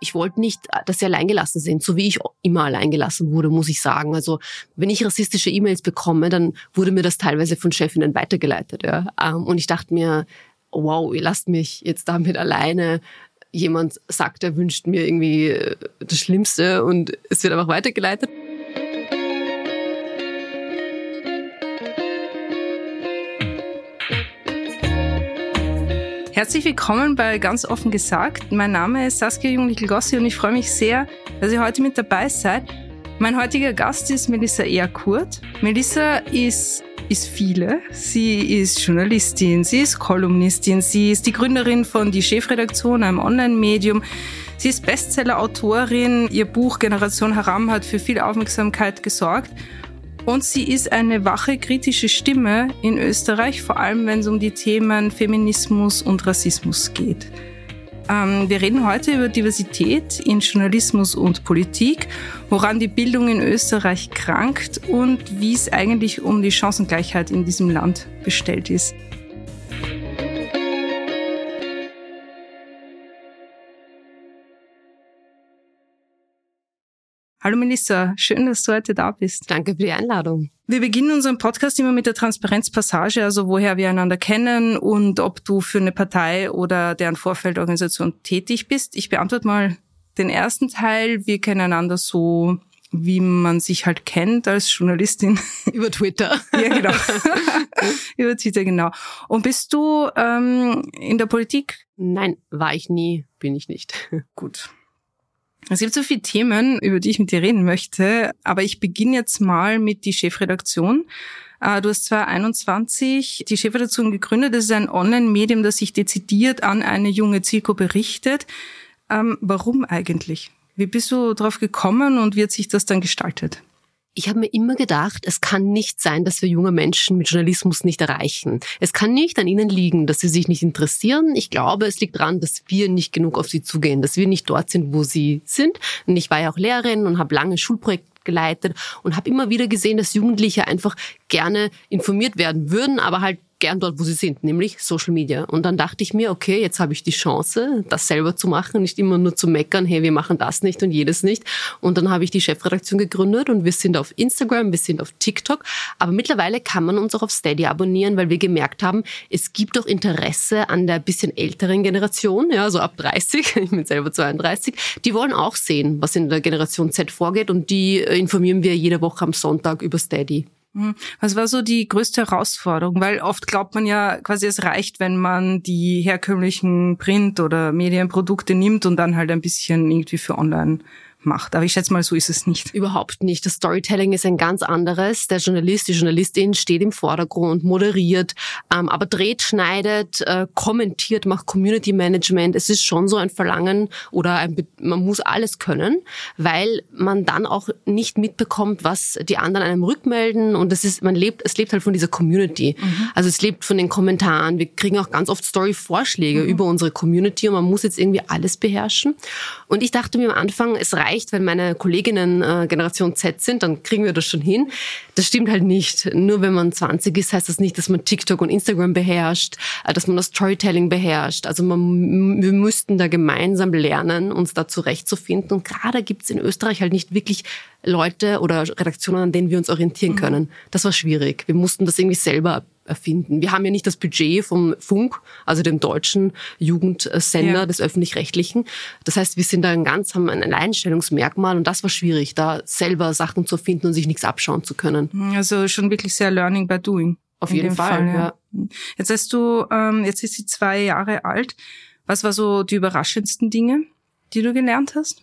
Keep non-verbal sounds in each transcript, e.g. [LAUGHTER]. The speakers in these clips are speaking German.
ich wollte nicht, dass sie alleingelassen sind, so wie ich immer alleingelassen wurde, muss ich sagen. Also wenn ich rassistische E-Mails bekomme, dann wurde mir das teilweise von Chefinnen weitergeleitet. Ja. Ähm, und ich dachte mir, wow, ihr lasst mich jetzt damit alleine. Jemand sagt, er wünscht mir irgendwie äh, das Schlimmste und es wird einfach weitergeleitet. Herzlich willkommen bei Ganz offen gesagt. Mein Name ist Saskia Jungnickel-Gossi und ich freue mich sehr, dass ihr heute mit dabei seid. Mein heutiger Gast ist Melissa Ehrkurt. Melissa ist, ist viele. Sie ist Journalistin, sie ist Kolumnistin, sie ist die Gründerin von Die Chefredaktion, einem Online-Medium. Sie ist Bestseller-Autorin. Ihr Buch Generation Haram hat für viel Aufmerksamkeit gesorgt. Und sie ist eine wache kritische Stimme in Österreich, vor allem wenn es um die Themen Feminismus und Rassismus geht. Ähm, wir reden heute über Diversität in Journalismus und Politik, woran die Bildung in Österreich krankt und wie es eigentlich um die Chancengleichheit in diesem Land bestellt ist. Hallo Melissa, schön, dass du heute da bist. Danke für die Einladung. Wir beginnen unseren Podcast immer mit der Transparenzpassage, also woher wir einander kennen und ob du für eine Partei oder deren Vorfeldorganisation tätig bist. Ich beantworte mal den ersten Teil. Wir kennen einander so, wie man sich halt kennt als Journalistin. [LAUGHS] Über Twitter. ja, genau. [LAUGHS] Über Twitter, genau. Und bist du ähm, in der Politik? Nein, war ich nie, bin ich nicht. Gut. Es gibt so viele Themen, über die ich mit dir reden möchte, aber ich beginne jetzt mal mit die Chefredaktion. Äh, du hast 2021 die Chefredaktion gegründet. Das ist ein Online-Medium, das sich dezidiert an eine junge Zielgruppe richtet. Ähm, warum eigentlich? Wie bist du drauf gekommen und wie hat sich das dann gestaltet? Ich habe mir immer gedacht, es kann nicht sein, dass wir junge Menschen mit Journalismus nicht erreichen. Es kann nicht an ihnen liegen, dass sie sich nicht interessieren. Ich glaube, es liegt daran, dass wir nicht genug auf sie zugehen, dass wir nicht dort sind, wo sie sind. Und ich war ja auch Lehrerin und habe lange Schulprojekte geleitet und habe immer wieder gesehen, dass Jugendliche einfach gerne informiert werden würden, aber halt gern dort, wo sie sind, nämlich Social Media. Und dann dachte ich mir, okay, jetzt habe ich die Chance, das selber zu machen, nicht immer nur zu meckern, hey, wir machen das nicht und jedes nicht. Und dann habe ich die Chefredaktion gegründet und wir sind auf Instagram, wir sind auf TikTok. Aber mittlerweile kann man uns auch auf Steady abonnieren, weil wir gemerkt haben, es gibt auch Interesse an der bisschen älteren Generation, ja, so ab 30, [LAUGHS] ich bin selber 32, die wollen auch sehen, was in der Generation Z vorgeht und die äh, informieren wir jede Woche am Sonntag über Steady. Mhm. Was war so die größte Herausforderung? Weil oft glaubt man ja quasi, es reicht, wenn man die herkömmlichen Print- oder Medienprodukte nimmt und dann halt ein bisschen irgendwie für online macht. Aber ich schätze mal, so ist es nicht. Überhaupt nicht. Das Storytelling ist ein ganz anderes. Der Journalist, die Journalistin steht im Vordergrund, moderiert, ähm, aber dreht, schneidet, äh, kommentiert, macht Community Management. Es ist schon so ein Verlangen oder ein, man muss alles können, weil man dann auch nicht mitbekommt, was die anderen einem rückmelden und es ist, man lebt, es lebt halt von dieser Community. Mhm. Also es lebt von den Kommentaren. Wir kriegen auch ganz oft Story-Vorschläge mhm. über unsere Community und man muss jetzt irgendwie alles beherrschen. Und ich dachte mir am Anfang, es reicht reicht, wenn meine Kolleginnen äh, Generation Z sind, dann kriegen wir das schon hin. Das stimmt halt nicht. Nur wenn man 20 ist, heißt das nicht, dass man TikTok und Instagram beherrscht, äh, dass man das Storytelling beherrscht. Also man, wir müssten da gemeinsam lernen, uns da zurechtzufinden. Und gerade gibt's in Österreich halt nicht wirklich Leute oder Redaktionen, an denen wir uns orientieren mhm. können. Das war schwierig. Wir mussten das irgendwie selber erfinden. Wir haben ja nicht das Budget vom Funk, also dem deutschen Jugendsender ja. des öffentlich-rechtlichen. Das heißt, wir sind da ein ganz, haben ein Alleinstellungsmerkmal und das war schwierig, da selber Sachen zu finden und sich nichts abschauen zu können. Also schon wirklich sehr Learning by Doing. Auf jeden Fall, Fall ja. ja. Jetzt hast du, ähm, jetzt ist sie zwei Jahre alt. Was war so die überraschendsten Dinge, die du gelernt hast?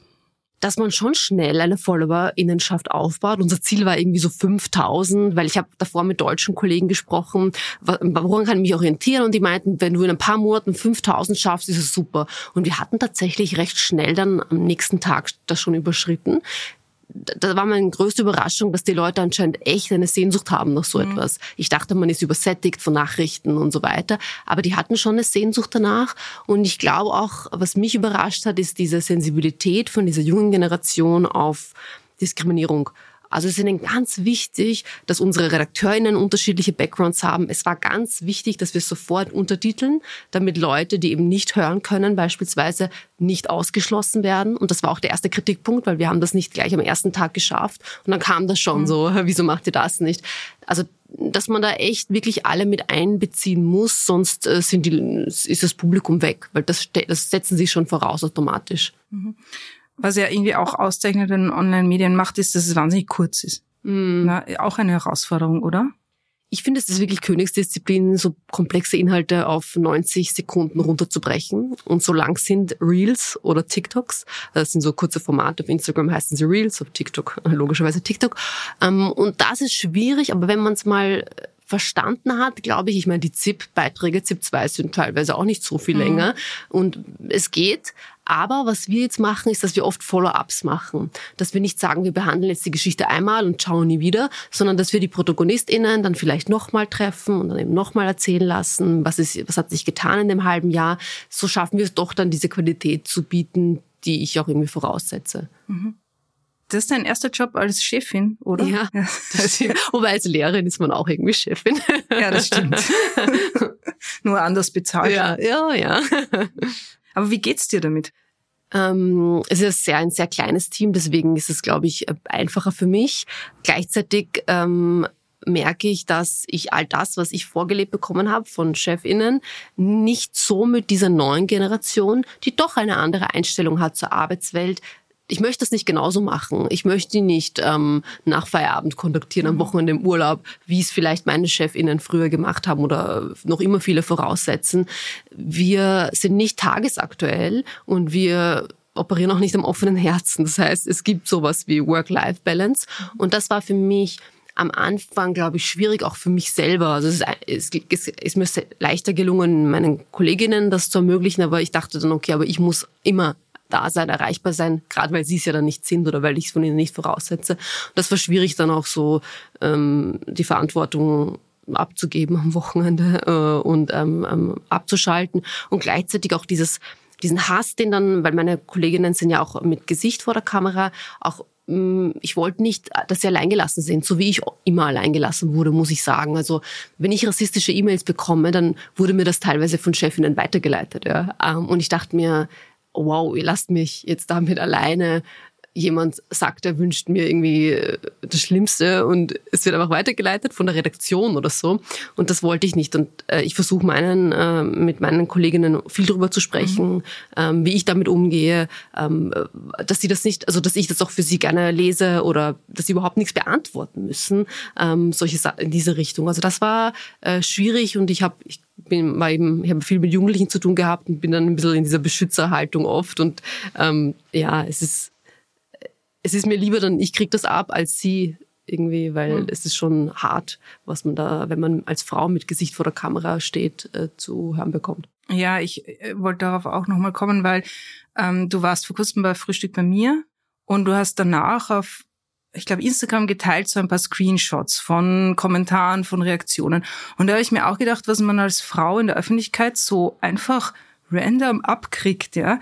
Dass man schon schnell eine Followerinnenschaft aufbaut. Unser Ziel war irgendwie so 5000, weil ich habe davor mit deutschen Kollegen gesprochen, woran kann ich mich orientieren? Und die meinten, wenn du in ein paar Monaten 5000 schaffst, ist es super. Und wir hatten tatsächlich recht schnell dann am nächsten Tag das schon überschritten da war meine größte Überraschung, dass die Leute anscheinend echt eine Sehnsucht haben nach so mhm. etwas. Ich dachte, man ist übersättigt von Nachrichten und so weiter, aber die hatten schon eine Sehnsucht danach. Und ich glaube auch, was mich überrascht hat, ist diese Sensibilität von dieser jungen Generation auf Diskriminierung Also es ist ihnen ganz wichtig, dass unsere Redakteurinnen unterschiedliche Backgrounds haben. Es war ganz wichtig, dass wir sofort untertiteln, damit Leute, die eben nicht hören können, beispielsweise nicht ausgeschlossen werden. Und das war auch der erste Kritikpunkt, weil wir haben das nicht gleich am ersten Tag geschafft. Und dann kam das schon mhm. so, [LAUGHS] wieso macht ihr das nicht? Also dass man da echt wirklich alle mit einbeziehen muss, sonst äh, sind die, ist das Publikum weg, weil das, das setzen sie schon voraus automatisch. Mhm was ja irgendwie auch auszeichnet in Online-Medien macht, ist, dass es wahnsinnig kurz ist. Mhm. Na, auch eine Herausforderung, oder? Ich finde, es ist wirklich Königsdisziplin, so komplexe Inhalte auf 90 Sekunden runterzubrechen. Und so lang sind Reels oder TikToks, das sind so kurze Formate, auf Instagram heißen sie Reels, auf TikTok [LAUGHS] logischerweise TikTok. Ähm, und das ist schwierig, aber wenn man es mal verstanden hat, glaube ich, ich meine, die ZIP-Beiträge, ZIP 2 sind teilweise auch nicht so viel mhm. länger und es geht. Aber was wir jetzt machen, ist, dass wir oft Follow-ups machen. Dass wir nicht sagen, wir behandeln jetzt die Geschichte einmal und schauen nie wieder, sondern dass wir die ProtagonistInnen dann vielleicht nochmal treffen und dann eben nochmal erzählen lassen, was, ist, was hat sich getan in dem halben Jahr. So schaffen wir es doch dann, diese Qualität zu bieten, die ich auch irgendwie voraussetze. Mhm. Das ist dein erster Job als Chefin, oder? Ja. Das Wobei als Lehrerin ist man auch irgendwie Chefin. Ja, das stimmt. [LAUGHS] Nur anders bezahlt. Ja, ja, ja. Aber wie geht's dir damit? Ähm, es ist sehr, ein sehr kleines Team, deswegen ist es, glaube ich, einfacher für mich. Gleichzeitig ähm, merke ich, dass ich all das, was ich vorgelebt bekommen habe von Chefinnen, nicht so mit dieser neuen Generation, die doch eine andere Einstellung hat zur Arbeitswelt, ich möchte das nicht genauso machen. Ich möchte die nicht ähm, nach Feierabend kontaktieren, am mhm. Wochenende im Urlaub, wie es vielleicht meine Chefinnen früher gemacht haben oder noch immer viele voraussetzen. Wir sind nicht tagesaktuell und wir operieren auch nicht am offenen Herzen. Das heißt, es gibt sowas wie Work-Life-Balance. Mhm. Und das war für mich am Anfang, glaube ich, schwierig, auch für mich selber. Also es ist, es ist mir leichter gelungen, meinen Kolleginnen das zu ermöglichen, aber ich dachte dann, okay, aber ich muss immer da sein, erreichbar sein, gerade weil sie es ja dann nicht sind oder weil ich es von ihnen nicht voraussetze. Das war schwierig dann auch so ähm, die Verantwortung abzugeben am Wochenende äh, und ähm, ähm, abzuschalten und gleichzeitig auch dieses diesen Hass, den dann, weil meine Kolleginnen sind ja auch mit Gesicht vor der Kamera, auch mm, ich wollte nicht, dass sie alleingelassen sind, so wie ich immer alleingelassen wurde, muss ich sagen. Also wenn ich rassistische E-Mails bekomme, dann wurde mir das teilweise von Chefinnen weitergeleitet. Ja. Ähm, und ich dachte mir, wow, ihr lasst mich jetzt damit alleine. Jemand sagt, er wünscht mir irgendwie äh, das Schlimmste und es wird einfach weitergeleitet von der Redaktion oder so. Und das wollte ich nicht. Und äh, ich versuche meinen, äh, mit meinen Kolleginnen viel darüber zu sprechen, mhm. ähm, wie ich damit umgehe, ähm, dass sie das nicht, also dass ich das auch für sie gerne lese oder dass sie überhaupt nichts beantworten müssen, ähm, solche Sachen in diese Richtung. Also das war äh, schwierig und ich habe, ich bin, war eben, ich habe viel mit Jugendlichen zu tun gehabt und bin dann ein bisschen in dieser Beschützerhaltung oft. Und ähm, ja, es ist, es ist mir lieber dann, ich krieg das ab, als sie irgendwie, weil mhm. es ist schon hart, was man da, wenn man als Frau mit Gesicht vor der Kamera steht, äh, zu hören bekommt. Ja, ich äh, wollte darauf auch nochmal kommen, weil ähm, du warst vor kurzem bei Frühstück bei mir und du hast danach auf ich glaube, Instagram geteilt so ein paar Screenshots von Kommentaren, von Reaktionen. Und da habe ich mir auch gedacht, was man als Frau in der Öffentlichkeit so einfach random abkriegt, ja,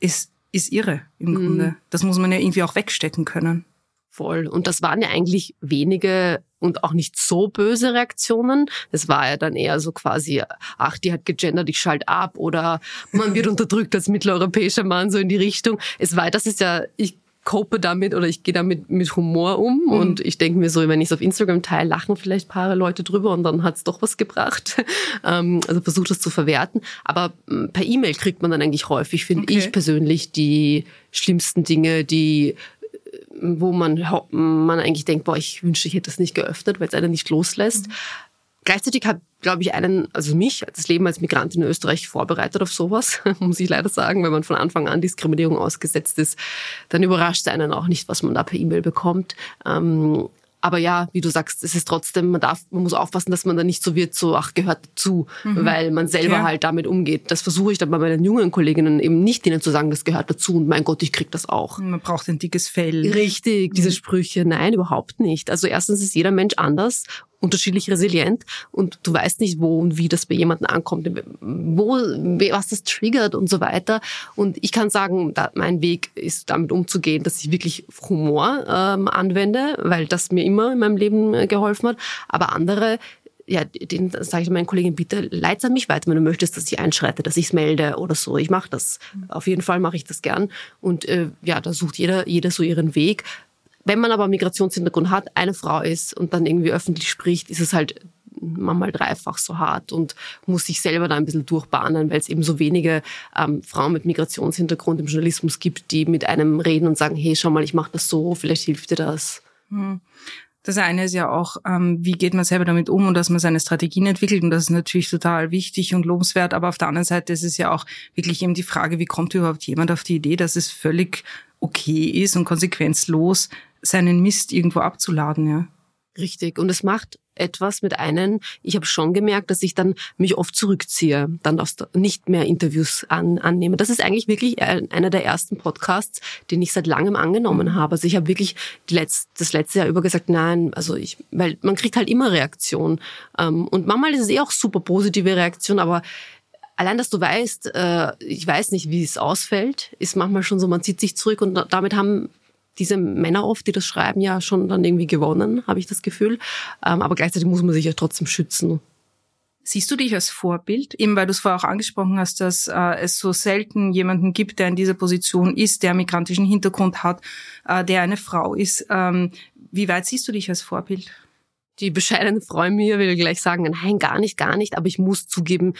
ist, ist irre im mhm. Grunde. Das muss man ja irgendwie auch wegstecken können. Voll. Und das waren ja eigentlich wenige und auch nicht so böse Reaktionen. Das war ja dann eher so quasi, ach, die hat gegendert, ich schalte ab oder man wird [LAUGHS] unterdrückt als mitteleuropäischer Mann, so in die Richtung. Es war, das ist ja, ich cope damit oder ich gehe damit mit Humor um mhm. und ich denke mir so, wenn ich es auf Instagram teile, lachen vielleicht ein paar Leute drüber und dann hat es doch was gebracht. [LAUGHS] Ähm, also versuche das zu verwerten. Aber mm, per E-Mail kriegt man dann eigentlich häufig, finde okay. ich persönlich, die schlimmsten Dinge, die äh, wo man, man eigentlich denkt, boah, ich wünschte, ich hätte das nicht geöffnet, weil es einen nicht loslässt. Mhm. Gleichzeitig hat, glaube ich, einen, also mich, das Leben als Migrantin in Österreich vorbereitet auf sowas, [LAUGHS] muss ich leider sagen, wenn man von Anfang an Diskriminierung ausgesetzt ist, dann überrascht es einen auch nicht, was man da per E-Mail bekommt. Ähm, aber ja, wie du sagst, es ist trotzdem, man darf, man muss aufpassen, dass man da nicht so wird, so, ach, gehört dazu, mhm. weil man selber ja. halt damit umgeht. Das versuche ich dann bei meinen jungen Kolleginnen eben nicht ihnen zu sagen, das gehört dazu und mein Gott, ich krieg das auch. Man braucht ein dickes Fell. Richtig, diese. Sprüche. Nein, überhaupt nicht. Also erstens ist jeder Mensch anders unterschiedlich resilient und du weißt nicht, wo und wie das bei jemandem ankommt, wo, was das triggert und so weiter. Und ich kann sagen, mein Weg ist damit umzugehen, dass ich wirklich Humor ähm, anwende, weil das mir immer in meinem Leben äh, geholfen hat. Aber andere ja, den sage ich meinen Kollegen, bitte leit's an mich weiter, wenn du möchtest, dass ich einschreite, dass ich es melde oder so. Ich mache das. Auf jeden Fall mache ich das gern. Und äh, ja, da sucht jeder, jeder so ihren Weg. Wenn man aber Migrationshintergrund hat, eine Frau ist und dann irgendwie öffentlich spricht, ist es halt manchmal dreifach so hart und muss sich selber da ein bisschen durchbahnen, weil es eben so wenige ähm, Frauen mit Migrationshintergrund im Journalismus gibt, die mit einem reden und sagen, hey, schau mal, ich mache das so, vielleicht hilft dir das. Hm. Das eine ist ja auch, ähm, wie geht man selber damit um und dass man seine Strategien entwickelt und das ist natürlich total wichtig und lobenswert, aber auf der anderen Seite ist es ja auch wirklich eben die Frage, wie kommt überhaupt jemand auf die Idee, dass es völlig okay ist und konsequenzlos seinen Mist irgendwo abzuladen, ja. Richtig. Und es macht etwas mit einem. Ich habe schon gemerkt, dass ich dann mich oft zurückziehe, dann nicht mehr Interviews an, annehme. Das ist eigentlich wirklich einer der ersten Podcasts, den ich seit langem angenommen habe. Also ich habe wirklich Letz-, das letzte Jahr über gesagt, nein, also ich, weil man kriegt halt immer Reaktion. Ähm, und manchmal ist es eh auch super positive Reaktion, aber allein, dass du weißt, äh, ich weiß nicht, wie es ausfällt, ist manchmal schon so, man zieht sich zurück und damit haben diese Männer oft, die das schreiben, ja schon dann irgendwie gewonnen, habe ich das Gefühl. Ähm, aber gleichzeitig muss man sich ja trotzdem schützen. Siehst du dich als Vorbild? Eben weil du es vorher auch angesprochen hast, dass äh, es so selten jemanden gibt, der in dieser Position ist, der migrantischen Hintergrund hat, äh, der eine Frau ist. Ähm, wie weit siehst du dich als Vorbild? Die bescheidene Frau mir will gleich sagen, nein, gar nicht, gar nicht. Aber ich muss zugeben,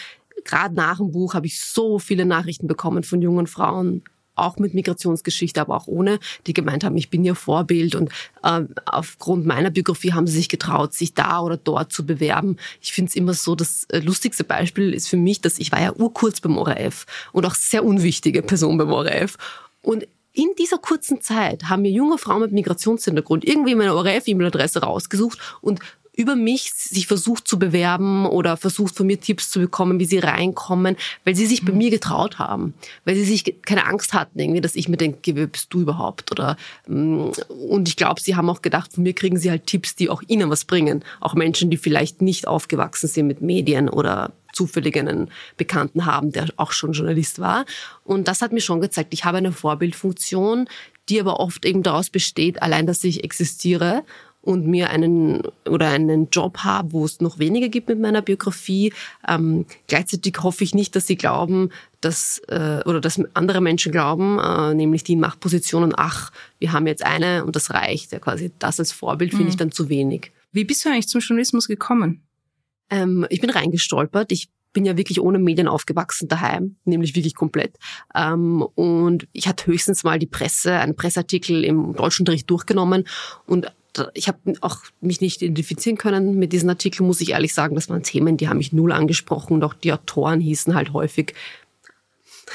gerade nach dem Buch habe ich so viele Nachrichten bekommen von jungen Frauen, auch mit Migrationsgeschichte, aber auch ohne, die gemeint haben, ich bin ihr Vorbild und äh, aufgrund meiner Biografie haben sie sich getraut, sich da oder dort zu bewerben. Ich finde es immer so, das äh, lustigste Beispiel ist für mich, dass ich war ja urkurz beim ORF und auch sehr unwichtige Person beim ORF und in dieser kurzen Zeit haben mir junge Frauen mit Migrationshintergrund irgendwie meine ORF-E-Mail-Adresse rausgesucht und über mich sich versucht zu bewerben oder versucht von mir Tipps zu bekommen, wie sie reinkommen, weil sie sich bei mhm. mir getraut haben, weil sie sich keine Angst hatten, irgendwie, dass ich mir denke, wer bist du überhaupt? Oder mm, und ich glaube, sie haben auch gedacht, von mir kriegen sie halt Tipps, die auch ihnen was bringen, auch Menschen, die vielleicht nicht aufgewachsen sind mit Medien oder zufällig einen Bekannten haben, der auch schon Journalist war. Und das hat mir schon gezeigt, ich habe eine Vorbildfunktion, die aber oft eben daraus besteht, allein, dass ich existiere und mir einen oder einen Job habe, wo es noch weniger gibt mit meiner Biografie. Ähm, gleichzeitig hoffe ich nicht, dass sie glauben, dass äh, oder dass andere Menschen glauben, äh, nämlich die in Machtpositionen, ach, wir haben jetzt eine und das reicht. Ja, quasi das als Vorbild finde mhm. ich dann zu wenig. Wie bist du eigentlich zum Journalismus gekommen? Ähm, ich bin reingestolpert. Ich bin ja wirklich ohne Medien aufgewachsen daheim, nämlich wirklich komplett. Ähm, und ich hatte höchstens mal die Presse, einen Presseartikel im Deutschunterricht durchgenommen und ich habe auch mich nicht identifizieren können mit diesen Artikeln, muss ich ehrlich sagen. Das waren Themen, die haben mich null angesprochen und auch die Autoren hießen halt häufig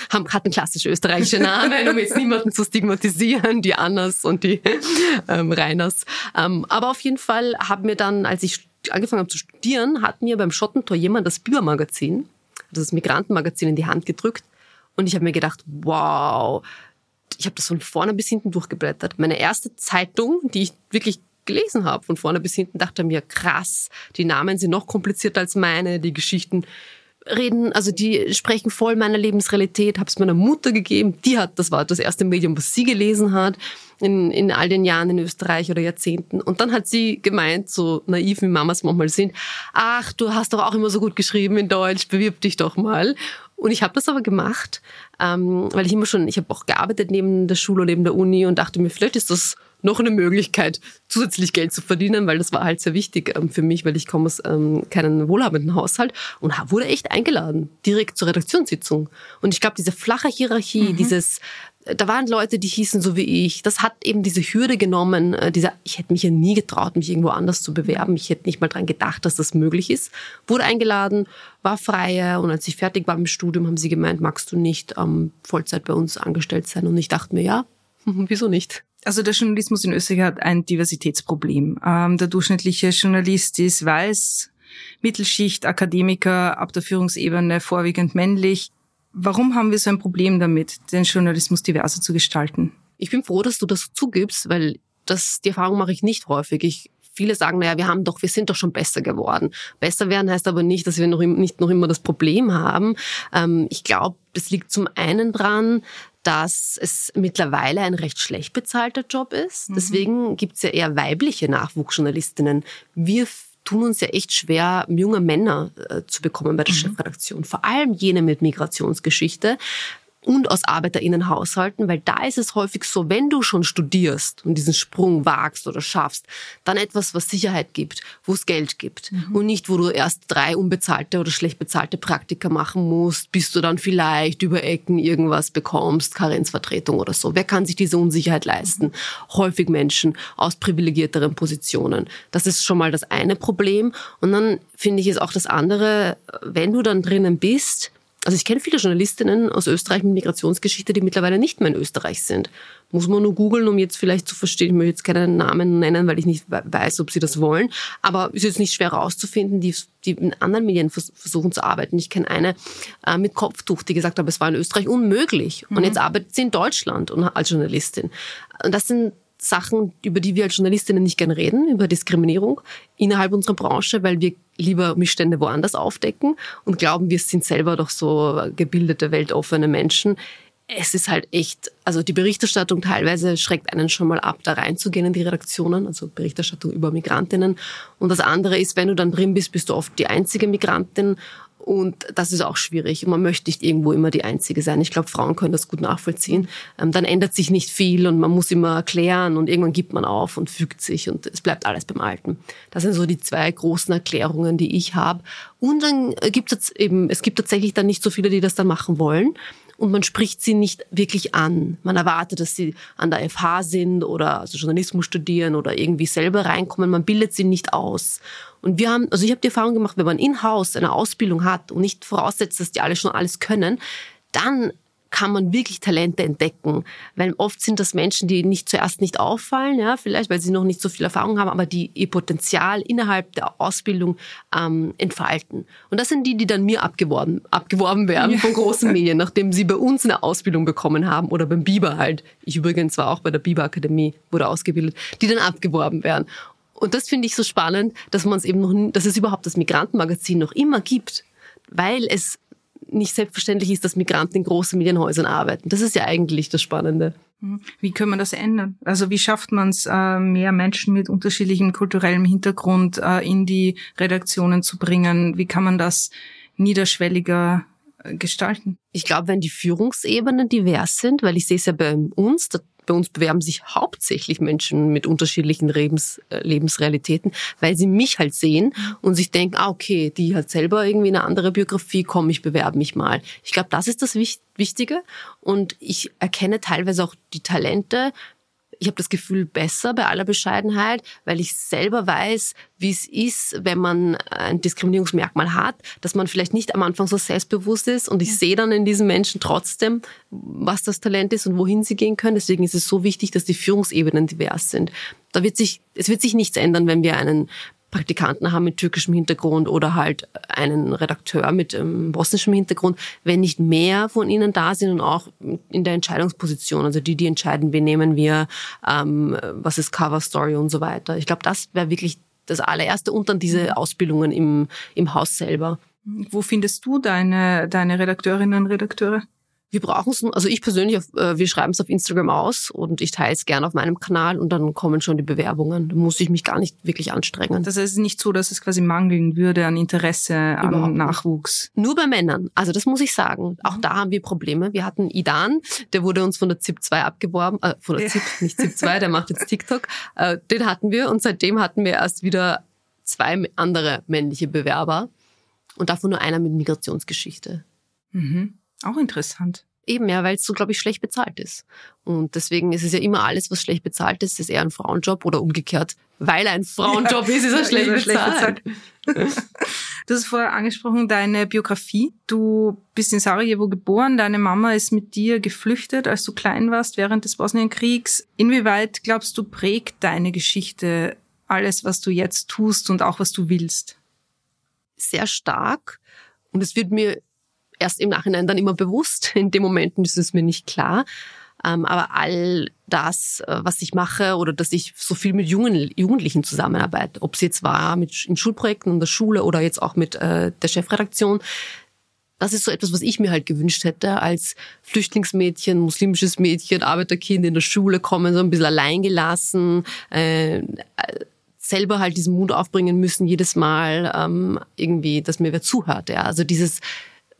haben, hatten klassische österreichische [LAUGHS] Namen, um jetzt niemanden zu stigmatisieren, die Annas und die ähm, Reiners. Ähm, aber auf jeden Fall haben mir dann, als ich angefangen habe zu studieren, hat mir beim Schottentor jemand das Bibermagazin, das Migrantenmagazin in die Hand gedrückt und ich habe mir gedacht, wow, ich habe das von vorne bis hinten durchgeblättert. Meine erste Zeitung, die ich wirklich gelesen habe, von vorne bis hinten, dachte mir, krass, die Namen sind noch komplizierter als meine, die Geschichten reden, also die sprechen voll meiner Lebensrealität, habe es meiner Mutter gegeben, die hat, das war das erste Medium, was sie gelesen hat in, in all den Jahren in Österreich oder Jahrzehnten. Und dann hat sie gemeint, so naiv wie Mamas manchmal sind, ach, du hast doch auch immer so gut geschrieben in Deutsch, bewirb dich doch mal. Und ich habe das aber gemacht, ähm, weil ich immer schon, ich habe auch gearbeitet neben der Schule neben der Uni und dachte mir, vielleicht ist das noch eine Möglichkeit, zusätzlich Geld zu verdienen, weil das war halt sehr wichtig ähm, für mich, weil ich komme aus ähm, keinem wohlhabenden Haushalt und wurde echt eingeladen, direkt zur Redaktionssitzung. Und ich glaube, diese flache Hierarchie, mhm. dieses da waren Leute, die hießen so wie ich. Das hat eben diese Hürde genommen. Äh, dieser, ich hätte mich ja nie getraut, mich irgendwo anders zu bewerben. Ich hätte nicht mal dran gedacht, dass das möglich ist. Wurde eingeladen, war freie und als ich fertig war mit dem Studium, haben sie gemeint, magst du nicht ähm, Vollzeit bei uns angestellt sein? Und ich dachte mir, ja, [LAUGHS] wieso nicht? Also der Journalismus in Österreich hat ein Diversitätsproblem. Ähm, der durchschnittliche Journalist ist weiß, Mittelschicht, Akademiker, ab der Führungsebene vorwiegend männlich. Warum haben wir so ein Problem damit, den Journalismus diverser zu gestalten? Ich bin froh, dass du das zugibst, weil das, die Erfahrung mache ich nicht häufig. Ich viele sagen, naja, wir haben doch, wir sind doch schon besser geworden. Besser werden heißt aber nicht, dass wir noch nicht noch immer das Problem haben. Ähm, ich glaube, das liegt zum einen dran, dass es mittlerweile ein recht schlecht bezahlter Job ist. Mhm. Deswegen gibt's ja eher weibliche Nachwuchsjournalistinnen. Wir tun uns ja echt schwer, junge Männer äh, zu bekommen bei der mhm. Chefredaktion. Vor allem jene mit Migrationsgeschichte, und aus Arbeiterinnenhaushalten, weil da ist es häufig so, wenn du schon studierst und diesen Sprung wagst oder schaffst, dann etwas, was Sicherheit gibt, wo es Geld gibt mhm. und nicht, wo du erst drei unbezahlte oder schlecht bezahlte Praktika machen musst, bis du dann vielleicht über Ecken irgendwas bekommst, Karenzvertretung oder so. Wer kann sich diese Unsicherheit leisten? Mhm. Häufig Menschen aus privilegierteren Positionen. Das ist schon mal das eine Problem. Und dann finde ich es auch das andere, wenn du dann drinnen bist, also ich kenne viele Journalistinnen aus Österreich mit Migrationsgeschichte, die mittlerweile nicht mehr in Österreich sind. Muss man nur googeln, um jetzt vielleicht zu verstehen. Ich möchte jetzt keinen Namen nennen, weil ich nicht weiß, ob sie das wollen. Aber ist jetzt nicht schwer herauszufinden, die, die in anderen Medien versuchen zu arbeiten. Ich kenne eine äh, mit Kopftuch, die gesagt hat, es war in Österreich unmöglich. Mhm. Und jetzt arbeitet sie in Deutschland und als Journalistin. Und das sind Sachen, über die wir als Journalistinnen nicht gern reden, über Diskriminierung innerhalb unserer Branche, weil wir lieber Missstände woanders aufdecken und glauben, wir sind selber doch so gebildete, weltoffene Menschen. Es ist halt echt, also die Berichterstattung teilweise schreckt einen schon mal ab, da reinzugehen in die Redaktionen, also Berichterstattung über Migrantinnen. Und das andere ist, wenn du dann drin bist, bist du oft die einzige Migrantin und das ist auch schwierig. Man möchte nicht irgendwo immer die Einzige sein. Ich glaube, Frauen können das gut nachvollziehen. Ähm, dann ändert sich nicht viel und man muss immer erklären und irgendwann gibt man auf und fügt sich und es bleibt alles beim Alten. Das sind so die zwei großen Erklärungen, die ich habe. Und dann gibt es eben, es gibt tatsächlich dann nicht so viele, die das dann machen wollen und man spricht sie nicht wirklich an. Man erwartet, dass sie an der FH sind oder also Journalismus studieren oder irgendwie selber reinkommen. Man bildet sie nicht aus. Und wir haben, also ich habe die Erfahrung gemacht, wenn man in-house eine Ausbildung hat und nicht voraussetzt, dass die alle schon alles können, dann kann man wirklich Talente entdecken. Weil oft sind das Menschen, die nicht zuerst nicht auffallen, ja, vielleicht weil sie noch nicht so viel Erfahrung haben, aber die ihr Potenzial innerhalb der Ausbildung ähm, entfalten. Und das sind die, die dann mir abgeworben, abgeworben werden ja. von großen [LAUGHS] Medien, nachdem sie bei uns eine Ausbildung bekommen haben oder beim Biber halt. Ich übrigens war auch bei der Biber Akademie, wurde ausgebildet, die dann abgeworben werden. Und das finde ich so spannend, dass man es eben noch, dass es überhaupt das Migrantenmagazin noch immer gibt, weil es nicht selbstverständlich ist, dass Migranten in großen Medienhäusern arbeiten. Das ist ja eigentlich das Spannende. Mhm. Wie können wir das ändern? Also wie schafft man es, äh, mehr Menschen mit unterschiedlichem kulturellem Hintergrund äh, in die Redaktionen zu bringen? Wie kann man das niederschwelliger äh, gestalten? Ich glaube, wenn die Führungsebenen divers sind, weil ich sehe es ja bei uns, bei uns bewerben sich hauptsächlich Menschen mit unterschiedlichen Lebens, äh, Lebensrealitäten, weil sie mich halt sehen und sich denken, ah, okay, die hat selber irgendwie eine andere Biografie, komm, ich bewerbe mich mal. Ich glaube, das ist das Wichtige. Und ich erkenne teilweise auch die Talente, ich habe das Gefühl besser bei aller Bescheidenheit, weil ich selber weiß, wie es ist, wenn man ein Diskriminierungsmerkmal hat, dass man vielleicht nicht am Anfang so selbstbewusst ist und ich sehe dann in diesen Menschen trotzdem, was das Talent ist und wohin sie gehen können. Deswegen ist es so wichtig, dass die Führungsebenen divers sind. Da wird sich, es wird sich nichts ändern, wenn wir einen Praktikanten haben mit türkischem Hintergrund oder halt einen Redakteur mit ähm, bosnischem Hintergrund, wenn nicht mehr von ihnen da sind und auch in der Entscheidungsposition, also die, die entscheiden, wen nehmen wir, ähm, was ist Cover Story und so weiter. Ich glaube, das wäre wirklich das allererste und dann diese mhm. Ausbildungen im, im Haus selber. Wo findest du deine, deine Redakteurinnen und Redakteure? Wir brauchen es, also ich persönlich, äh, wir schreiben es auf Instagram aus und ich teile es gerne auf meinem Kanal und dann kommen schon die Bewerbungen. Da muss ich mich gar nicht wirklich anstrengen. Das heißt, es ist nicht so, dass es quasi mangeln würde an Interesse am Nachwuchs. Nur bei Männern. Also das muss ich sagen. Auch mhm. da haben wir Probleme. Wir hatten Idan, der wurde uns von der ZIP 2 abgeworben, äh, von der ZIP, nicht ZIP 2, der macht jetzt TikTok. Äh, den hatten wir und seitdem hatten wir erst wieder zwei andere männliche Bewerber und davon nur einer mit Migrationsgeschichte. Mhm. Auch interessant. Eben, ja, weil es so, glaube ich, schlecht bezahlt ist. Und deswegen ist es ja immer alles, was schlecht bezahlt ist, ist eher ein Frauenjob oder umgekehrt. Weil ein Frauenjob ja, ist, ist er schlecht, ist bezahlt. bezahlt. [LAUGHS] Du hast vorher angesprochen, deine Biografie. Du bist in Sarajevo geboren, deine Mama ist mit dir geflüchtet, als du klein warst, während des Bosnienkriegs. Inwieweit, glaubst du, prägt deine Geschichte alles, was du jetzt tust und auch was du willst? Sehr stark. Und es wird mir erst im Nachhinein dann immer bewusst. In dem Momenten ist es mir nicht klar. Ähm, aber all das, äh, was ich mache oder dass ich so viel mit jungen Jugendlichen zusammenarbeite, ob es jetzt war mit in Schulprojekten in der Schule oder jetzt auch mit äh, der Chefredaktion, das ist so etwas, was ich mir halt gewünscht hätte als Flüchtlingsmädchen, muslimisches Mädchen, Arbeiterkind in der Schule kommen, so ein bisschen alleingelassen, äh, selber halt diesen Mut aufbringen müssen, jedes Mal ähm, irgendwie, dass mir wer zuhört. Ja. Also dieses,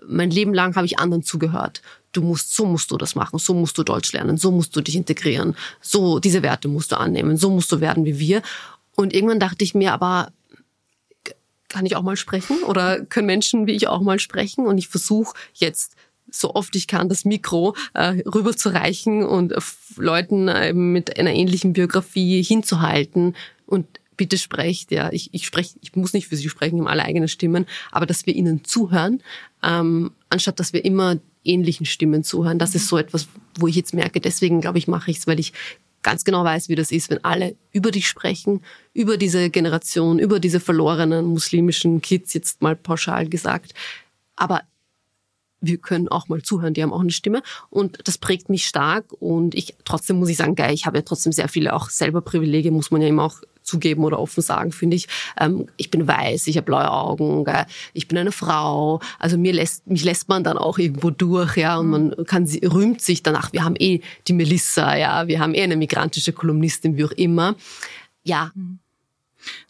mein Leben lang habe ich anderen zugehört. Du musst, so musst du das machen, so musst du Deutsch lernen, so musst du dich integrieren, so diese Werte musst du annehmen, so musst du werden wie wir. Und irgendwann dachte ich mir, aber kann ich auch mal sprechen oder können Menschen wie ich auch mal sprechen? Und ich versuche jetzt so oft ich kann das Mikro äh, rüberzureichen und Leuten äh, mit einer ähnlichen Biografie hinzuhalten und bitte sprecht, ja, ich, ich spreche, ich muss nicht für sie sprechen, im alle eigenen Stimmen, aber dass wir ihnen zuhören, ähm, anstatt dass wir immer ähnlichen Stimmen zuhören. Das ist so etwas, wo ich jetzt merke, deswegen glaube ich, mache ich es, weil ich ganz genau weiß, wie das ist, wenn alle über dich sprechen, über diese Generation, über diese verlorenen muslimischen Kids, jetzt mal pauschal gesagt. Aber wir können auch mal zuhören, die haben auch eine Stimme und das prägt mich stark und ich trotzdem muss ich sagen, geil, ich habe ja trotzdem sehr viele auch selber Privilegien, muss man ja immer auch zugeben oder offen sagen, finde ich. Ähm, ich bin weiß, ich habe blaue Augen, gell? ich bin eine Frau. Also mir lässt, mich lässt man dann auch irgendwo durch, ja, und man kann, rühmt sich danach. Wir haben eh die Melissa, ja, wir haben eh eine migrantische Kolumnistin, wie auch immer. Ja, mhm.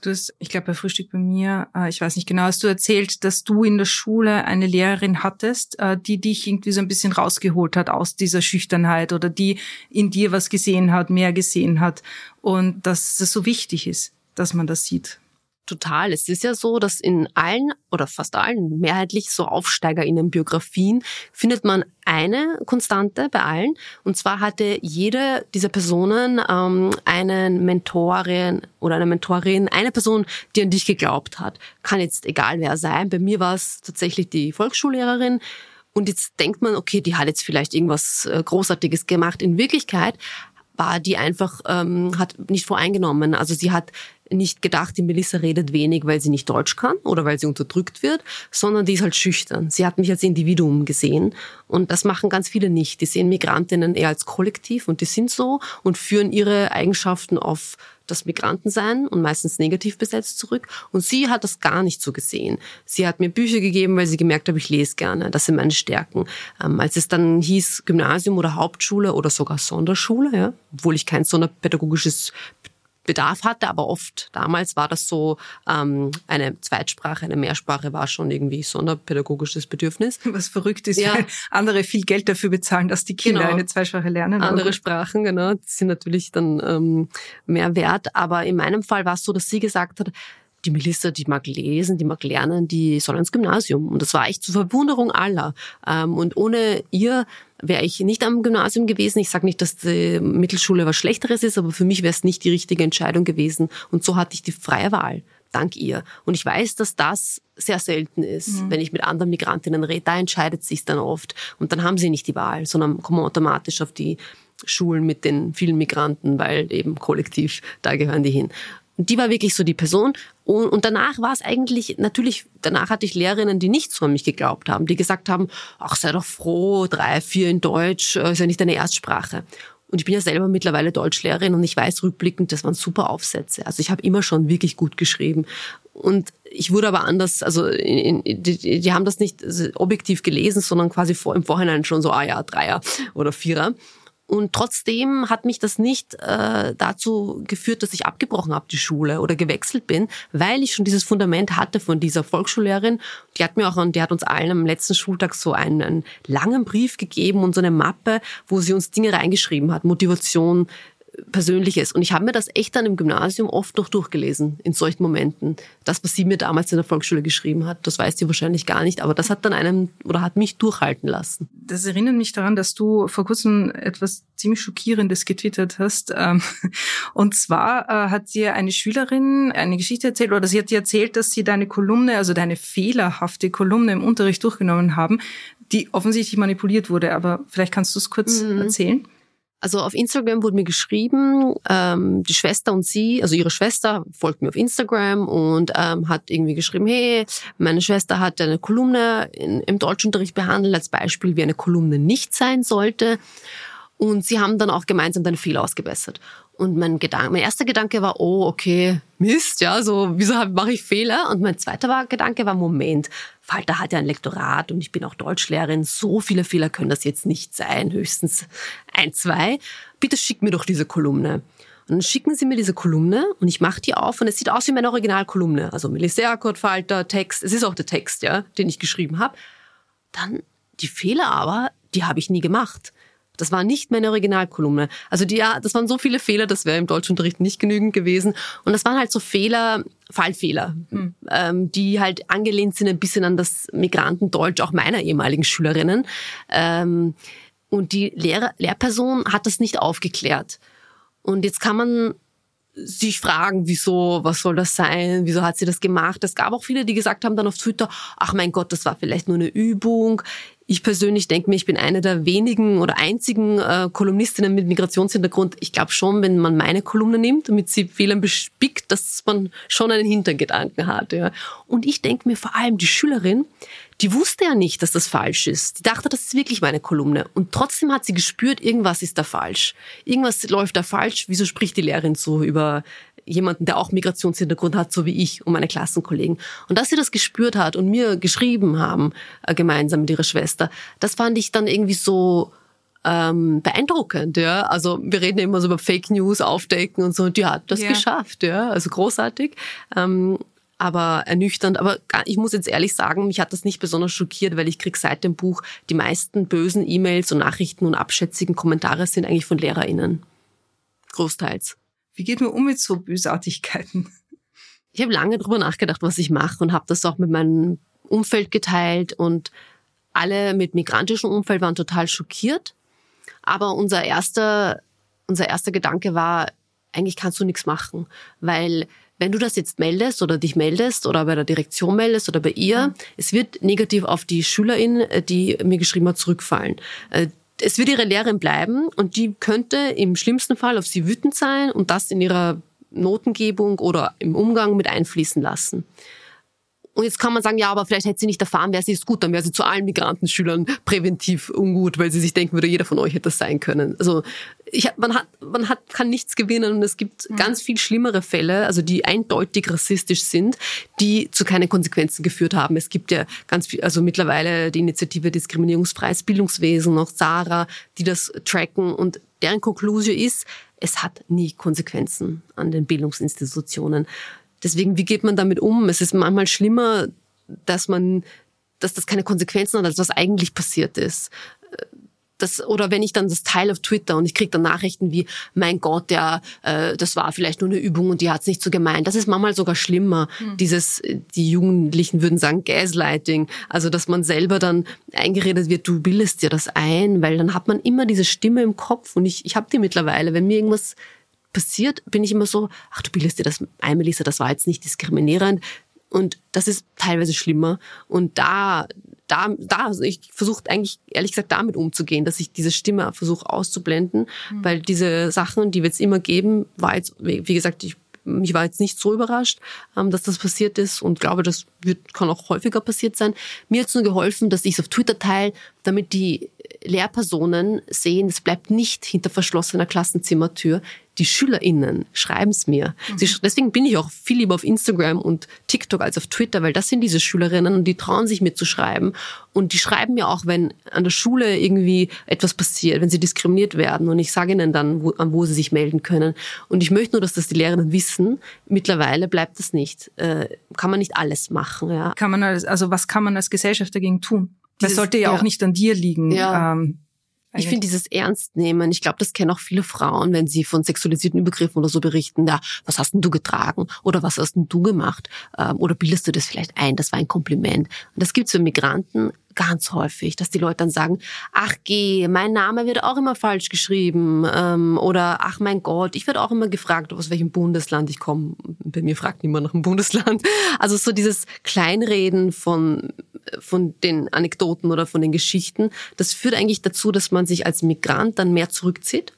Du hast, ich glaube, bei Frühstück bei mir, äh, ich weiß nicht genau, hast du erzählt, dass du in der Schule eine Lehrerin hattest, äh, die dich irgendwie so ein bisschen rausgeholt hat aus dieser Schüchternheit oder die in dir was gesehen hat, mehr gesehen hat und dass es so wichtig ist, dass man das sieht total. Es ist ja so, dass in allen oder fast allen mehrheitlich so AufsteigerInnen-Biografien findet man eine Konstante bei allen. Und zwar hatte jede dieser Personen ähm, einen Mentorin oder eine Mentorin, eine Person, die an dich geglaubt hat. Kann jetzt egal wer sein. Bei mir war es tatsächlich die Volksschullehrerin. Und jetzt denkt man, okay, die hat jetzt vielleicht irgendwas äh, Großartiges gemacht. In Wirklichkeit war die einfach, ähm, hat nicht voreingenommen. Also sie hat nicht gedacht, die Melissa redet wenig, weil sie nicht Deutsch kann oder weil sie unterdrückt wird, sondern die ist halt schüchtern. Sie hat mich als Individuum gesehen und das machen ganz viele nicht. Die sehen Migrantinnen eher als Kollektiv und die sind so und führen ihre Eigenschaften auf das Migrantensein und meistens negativ besetzt zurück. Und sie hat das gar nicht so gesehen. Sie hat mir Bücher gegeben, weil sie gemerkt hat, ich lese gerne. Das sind meine Stärken. Ähm, als es dann hieß Gymnasium oder Hauptschule oder sogar Sonderschule, ja, obwohl ich kein sonderpädagogisches Bedarf hatte, aber oft damals war das so, ähm, eine Zweitsprache, eine Mehrsprache war schon irgendwie sonderpädagogisches Bedürfnis. [LAUGHS] Was verrückt ist, ja. weil andere viel Geld dafür bezahlen, dass die Kinder genau. eine Zweisprache lernen. Andere Sprachen, genau, sind natürlich dann ähm, mehr wert. Aber in meinem Fall war es so, dass sie gesagt hat, die Melissa, die mag lesen, die mag lernen, die soll ins Gymnasium. Und das war echt zur Verwunderung aller. Ähm, und ohne ihr wäre ich nicht am Gymnasium gewesen. Ich sage nicht, dass die Mittelschule was Schlechteres ist, aber für mich wäre es nicht die richtige Entscheidung gewesen. Und so hatte ich die freie Wahl, dank ihr. Und ich weiß, dass das sehr selten ist, mhm. wenn ich mit anderen Migrantinnen rede. Da entscheidet sich dann oft. Und dann haben sie nicht die Wahl, sondern kommen automatisch auf die Schulen mit den vielen Migranten, weil eben kollektiv, da gehören die hin. Und die war wirklich so die Person. Und danach war es eigentlich, natürlich, danach hatte ich Lehrerinnen, die nichts von mich geglaubt haben, die gesagt haben, ach, sei doch froh, drei, vier in Deutsch, äh, ist ja nicht deine Erstsprache. Und ich bin ja selber mittlerweile Deutschlehrerin und ich weiß rückblickend, das waren super Aufsätze. Also ich habe immer schon wirklich gut geschrieben. Und ich wurde aber anders, also in, in, die, die haben das nicht objektiv gelesen, sondern quasi vor, im Vorhinein schon so, ah ja, Dreier oder Vierer. Und trotzdem hat mich das nicht äh, dazu geführt, dass ich abgebrochen habe, die Schule oder gewechselt bin, weil ich schon dieses Fundament hatte von dieser Volksschullehrerin. Die hat mir auch, die hat uns allen am letzten Schultag so einen, einen langen Brief gegeben und so eine Mappe, wo sie uns Dinge reingeschrieben hat, Motivation, Persönliches. Und ich habe mir das echt dann im Gymnasium oft noch durchgelesen, in solchen Momenten. Das, was sie mir damals in der Volksschule geschrieben hat, das weiß sie wahrscheinlich gar nicht, aber das hat dann einem oder hat mich durchhalten lassen. Das erinnert mich daran, dass du vor kurzem etwas ziemlich Schockierendes getwittert hast. Ähm, [LAUGHS] und zwar äh, hat dir eine Schülerin eine Geschichte erzählt, oder sie hat dir erzählt, dass sie deine Kolumne, also deine fehlerhafte Kolumne im Unterricht durchgenommen haben, die offensichtlich manipuliert wurde. Aber vielleicht kannst du es kurz mhm. erzählen. Also auf Instagram wurde mir geschrieben, ähm, die Schwester und sie, also ihre Schwester folgt mir auf Instagram und ähm, hat irgendwie geschrieben, hey, meine Schwester hat eine Kolumne in, im Deutschunterricht behandelt als Beispiel, wie eine Kolumne nicht sein sollte. Und sie haben dann auch gemeinsam deine Fehler ausgebessert. Und mein Gedanke, mein erster Gedanke war, oh, okay, Mist, ja, so, wieso mache ich Fehler? Und mein zweiter Gedanke war, Moment, Falter hat ja ein Lektorat und ich bin auch Deutschlehrerin, so viele Fehler können das jetzt nicht sein, höchstens ein, zwei. Bitte schick mir doch diese Kolumne. Und dann schicken sie mir diese Kolumne und ich mache die auf und es sieht aus wie meine Originalkolumne. Also Erkurt, Falter, Text, es ist auch der Text, ja, den ich geschrieben habe. Dann die Fehler aber, die habe ich nie gemacht. Das war nicht meine Originalkolumne. Also die, ja, das waren so viele Fehler, das wäre im Deutschunterricht nicht genügend gewesen. Und das waren halt so Fehler, Fallfehler, mhm. ähm, die halt angelehnt sind ein bisschen an das Migrantendeutsch auch meiner ehemaligen Schülerinnen. Ähm, und die Lehrer, Lehrperson hat das nicht aufgeklärt. Und jetzt kann man sich fragen, wieso, was soll das sein, wieso hat sie das gemacht. Es gab auch viele, die gesagt haben dann auf Twitter, ach mein Gott, das war vielleicht nur eine Übung. Ich persönlich denke mir, ich bin eine der wenigen oder einzigen äh, Kolumnistinnen mit Migrationshintergrund. Ich glaube schon, wenn man meine Kolumne nimmt, damit sie Fehlern bespickt, dass man schon einen Hintergedanken hat. Ja. Und ich denke mir vor allem die Schülerin, die wusste ja nicht, dass das falsch ist. Die dachte, das ist wirklich meine Kolumne. Und trotzdem hat sie gespürt, irgendwas ist da falsch. Irgendwas läuft da falsch. Wieso spricht die Lehrerin so über jemanden, der auch Migrationshintergrund hat, so wie ich und meine Klassenkollegen. Und dass sie das gespürt hat und mir geschrieben haben, äh, gemeinsam mit ihrer Schwester, das fand ich dann irgendwie so ähm, beeindruckend, ja. Also wir reden immer so über Fake News aufdecken und so, und die hat das ja. geschafft, ja. Also großartig. Ähm, aber ernüchternd. Aber ich muss jetzt ehrlich sagen, mich hat das nicht besonders schockiert, weil ich krieg seit dem Buch die meisten bösen E-Mails und Nachrichten und abschätzigen Kommentare sind eigentlich von LehrerInnen. Großteils. Wie geht man um mit so Bösartigkeiten? Ich habe lange drüber nachgedacht, was ich mache und habe das auch mit meinem Umfeld geteilt und alle mit migrantischem Umfeld waren total schockiert. Aber unser erster, unser erster Gedanke war, eigentlich kannst du nichts machen, weil wenn du das jetzt meldest oder dich meldest oder bei der Direktion meldest oder bei ihr, mhm. es wird negativ auf die Schülerin, die mir geschrieben hat, zurückfallen. Es wird ihre Lehrerin bleiben und die könnte im schlimmsten Fall auf sie wütend sein und das in ihrer Notengebung oder im Umgang mit einfließen lassen. Und jetzt kann man sagen, ja, aber vielleicht hätte sie nicht erfahren, wäre sie ist gut, dann wäre sie zu allen Migrantenschülern präventiv ungut, weil sie sich denken würde, jeder von euch hätte das sein können. Also ich, man hat, man hat, kann nichts gewinnen und es gibt mhm. ganz viel schlimmere Fälle, also die eindeutig rassistisch sind, die zu keinen Konsequenzen geführt haben. Es gibt ja ganz viel, also mittlerweile die Initiative Diskriminierungsfreies Bildungswesen, noch Sarah, die das tracken und deren Konklusion ist, es hat nie Konsequenzen an den Bildungsinstitutionen. Deswegen, wie geht man damit um? Es ist manchmal schlimmer, dass man, dass das keine Konsequenzen hat, als was eigentlich passiert ist das, oder wenn ich dann das teile auf Twitter und ich kriege dann Nachrichten wie, mein Gott, ja, äh, das war vielleicht nur eine Übung und die hat's nicht so gemeint. Das ist manchmal sogar schlimmer. Mhm. Dieses, die Jugendlichen würden sagen, Gaslighting. Also, dass man selber dann eingeredet wird, du bildest dir das ein, weil dann hat man immer diese Stimme im Kopf und ich, ich habe die mittlerweile, wenn mir irgendwas passiert, bin ich immer so, ach, du bildest dir das ein, Melissa, das war jetzt nicht diskriminierend. Und das ist teilweise schlimmer. Und da, da, da, also ich versuche eigentlich ehrlich gesagt damit umzugehen, dass ich diese Stimme versuche auszublenden, mhm. weil diese Sachen, die wird es immer geben, war jetzt, wie gesagt, ich mich war jetzt nicht so überrascht, ähm, dass das passiert ist und glaube, das wird, kann auch häufiger passiert sein. Mir hat es nur geholfen, dass ich es auf Twitter teile, damit die Lehrpersonen sehen, es bleibt nicht hinter verschlossener Klassenzimmertür die SchülerInnen schreiben es mir. Mhm. Sie, deswegen bin ich auch viel lieber auf Instagram und TikTok als auf Twitter, weil das sind diese Schülerinnen und die trauen sich mir zu schreiben. Und die schreiben mir auch, wenn an der Schule irgendwie etwas passiert, wenn sie diskriminiert werden. Und ich sage ihnen dann, wo, an wo sie sich melden können. Und ich möchte nur, dass das die Lehrerinnen wissen. Mittlerweile bleibt das nicht. Äh, kann man nicht alles machen. Ja. Kann man als, also was kann man als Gesellschaft dagegen tun? Das sollte ja, ja, auch nicht an dir liegen. Ja. Ähm, ich finde dieses Ernstnehmen, ich glaube, das kennen auch viele Frauen, wenn sie von sexualisierten Übergriffen oder so berichten, ja, was hast denn du getragen oder was hast denn du gemacht ähm, oder bildest du das vielleicht ein, das war ein Kompliment. Und das gibt's für Migranten ganz häufig, dass die Leute dann sagen, ach geh, mein Name wird auch immer falsch geschrieben ähm, oder ach mein Gott, ich werde auch immer gefragt, aus welchem Bundesland ich komme. Bei mir fragt niemand nach dem Bundesland. Also so dieses Kleinreden von von den Anekdoten oder von den Geschichten, das führt eigentlich dazu, dass man sich als Migrant dann mehr zurückzieht.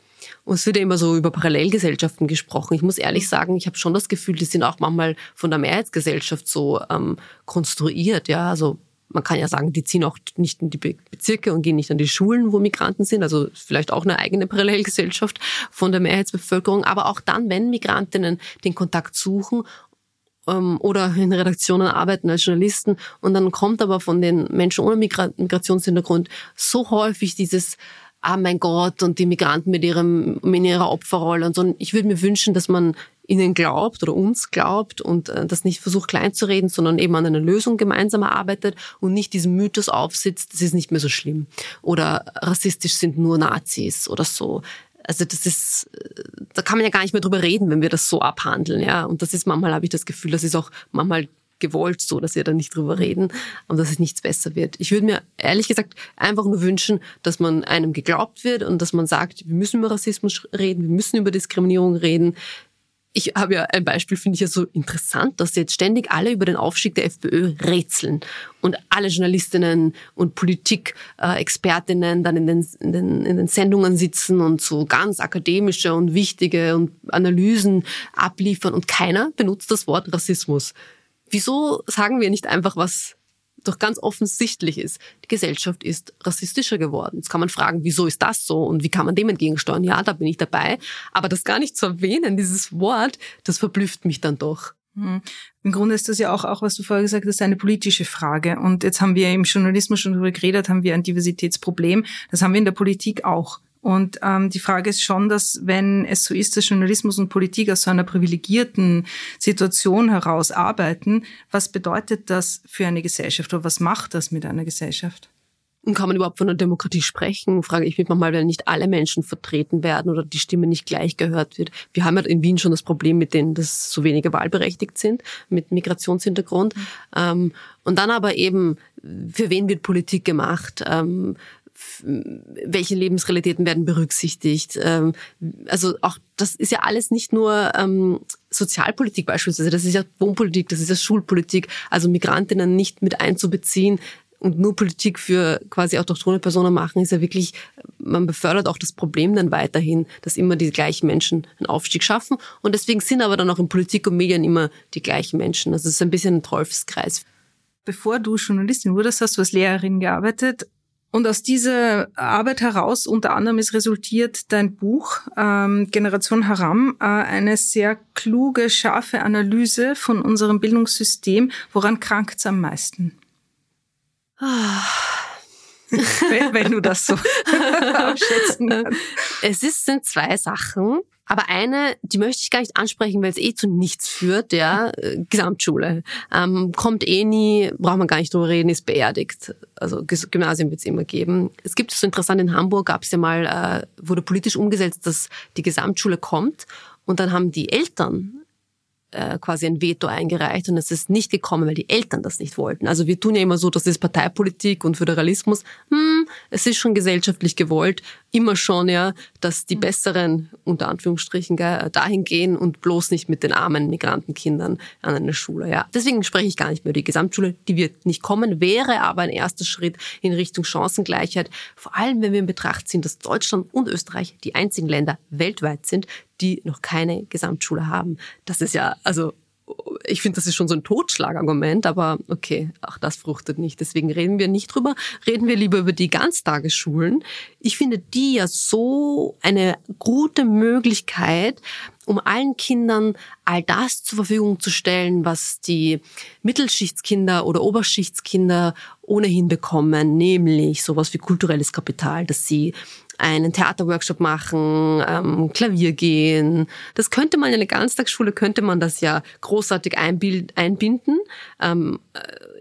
Und es wird ja immer so über Parallelgesellschaften gesprochen. Ich muss ehrlich sagen, ich habe schon das Gefühl, die sind auch manchmal von der Mehrheitsgesellschaft so ähm, konstruiert. Ja, also man kann ja sagen, die ziehen auch nicht in die Bezirke und gehen nicht an die Schulen, wo Migranten sind. Also vielleicht auch eine eigene Parallelgesellschaft von der Mehrheitsbevölkerung. Aber auch dann, wenn Migrantinnen den Kontakt suchen ähm, oder in Redaktionen arbeiten als Journalisten und dann kommt aber von den Menschen ohne Migra Migrationshintergrund so häufig dieses ah mein Gott und die Migranten mit ihrem mit ihrer Opferrolle und so. Ich würde mir wünschen, dass man ihnen glaubt oder uns glaubt und äh, das nicht versucht klein zu reden, sondern eben an einer Lösung gemeinsam arbeitet und nicht diesem Mythos aufsitzt, das ist nicht mehr so schlimm oder rassistisch sind nur Nazis oder so. Also das ist, äh, da kann man ja gar nicht mehr drüber reden, wenn wir das so abhandeln, ja. Und das ist manchmal habe ich das Gefühl, das ist auch manchmal gewollt so, dass wir da nicht drüber reden und dass es nichts besser wird. Ich würde mir ehrlich gesagt einfach nur wünschen, dass man einem geglaubt wird und dass man sagt, wir müssen über Rassismus reden, wir müssen über Diskriminierung reden, ich habe ja ein Beispiel, finde ich ja so interessant, dass jetzt ständig alle über den Aufstieg der FPÖ rätseln und alle Journalistinnen und Politikexpertinnen dann in den, in, den, in den Sendungen sitzen und so ganz akademische und wichtige und Analysen abliefern und keiner benutzt das Wort Rassismus. Wieso sagen wir nicht einfach, was doch ganz offensichtlich ist, die Gesellschaft ist rassistischer geworden. Jetzt kann man fragen, wieso ist das so und wie kann man dem entgegensteuern? Ja, da bin ich dabei. Aber das gar nicht zu erwähnen, dieses Wort, das verblüfft mich dann doch. Hm. Im Grunde ist das ja auch, auch, was du vorher gesagt hast, eine politische Frage. Und jetzt haben wir im Journalismus schon darüber geredet, haben wir ein Diversitätsproblem. Das haben wir in der Politik auch. Und ähm, die Frage ist schon, dass wenn es so ist, dass Journalismus und Politik aus so einer privilegierten Situation heraus arbeiten, was bedeutet das für eine Gesellschaft oder was macht das mit einer Gesellschaft? Und kann man überhaupt von einer Demokratie sprechen? Frage ich mich manchmal, wenn nicht alle Menschen vertreten werden oder die Stimme nicht gleich gehört wird. Wir haben ja in Wien schon das Problem mit denen, dass so wenige wahlberechtigt sind, mit Migrationshintergrund. Mhm. Ähm, und dann aber eben, für wen wird Politik gemacht? Welche Lebensrealitäten werden berücksichtigt. Ähm, also auch das ist ja alles nicht nur ähm, Sozialpolitik beispielsweise, das ist ja Wohnpolitik, das ist ja Schulpolitik, also Migrantinnen nicht mit einzubeziehen und nur Politik für quasi autochtone Personen machen, ist ja wirklich, man befördert auch das Problem dann weiterhin, dass immer die gleichen Menschen einen Aufstieg schaffen. Und deswegen sind aber dann auch in Politik und Medien immer die gleichen Menschen. Also es ist ein bisschen ein Teufelskreis. Bevor du Journalistin wurdest, hast du als Lehrerin gearbeitet. Und aus dieser Arbeit heraus unter anderem ist resultiert dein Buch ähm, Generation Haram, äh, eine sehr kluge, scharfe Analyse von unserem Bildungssystem. Woran krankt es am meisten? Ah. [LAUGHS] wenn, wenn du das so [LAUGHS] abschätzen kannst. Es ist, sind zwei Sachen. Aber eine, die möchte ich gar nicht ansprechen, weil es eh zu nichts führt, ja, äh, Gesamtschule. Ähm, kommt eh nie, braucht man gar nicht drüber reden, ist beerdigt. Also Gymnasium wird es immer geben. Es gibt so interessant, in Hamburg gab es ja mal, äh, wurde politisch umgesetzt, dass die Gesamtschule kommt. Und dann haben die Eltern äh, quasi ein Veto eingereicht und es ist nicht gekommen, weil die Eltern das nicht wollten. Also wir tun ja immer so, das ist Parteipolitik und Föderalismus. Hm, es ist schon gesellschaftlich gewollt, immer schon ja, dass die Besseren unter Anführungsstrichen dahin gehen und bloß nicht mit den armen Migrantenkindern an eine Schule. Ja, deswegen spreche ich gar nicht mehr über die Gesamtschule. Die wird nicht kommen, wäre aber ein erster Schritt in Richtung Chancengleichheit. Vor allem, wenn wir in Betracht ziehen, dass Deutschland und Österreich die einzigen Länder weltweit sind, die noch keine Gesamtschule haben. Das ist ja, also ich finde, das ist schon so ein Totschlagargument, aber okay, auch das fruchtet nicht. Deswegen reden wir nicht drüber. Reden wir lieber über die Ganztagesschulen. Ich finde die ja so eine gute Möglichkeit, um allen Kindern all das zur Verfügung zu stellen, was die Mittelschichtskinder oder Oberschichtskinder ohnehin bekommen, nämlich sowas wie kulturelles Kapital, dass sie einen Theaterworkshop machen, ähm, Klavier gehen. Das könnte man in eine Ganztagsschule, könnte man das ja großartig einbinden. Ähm,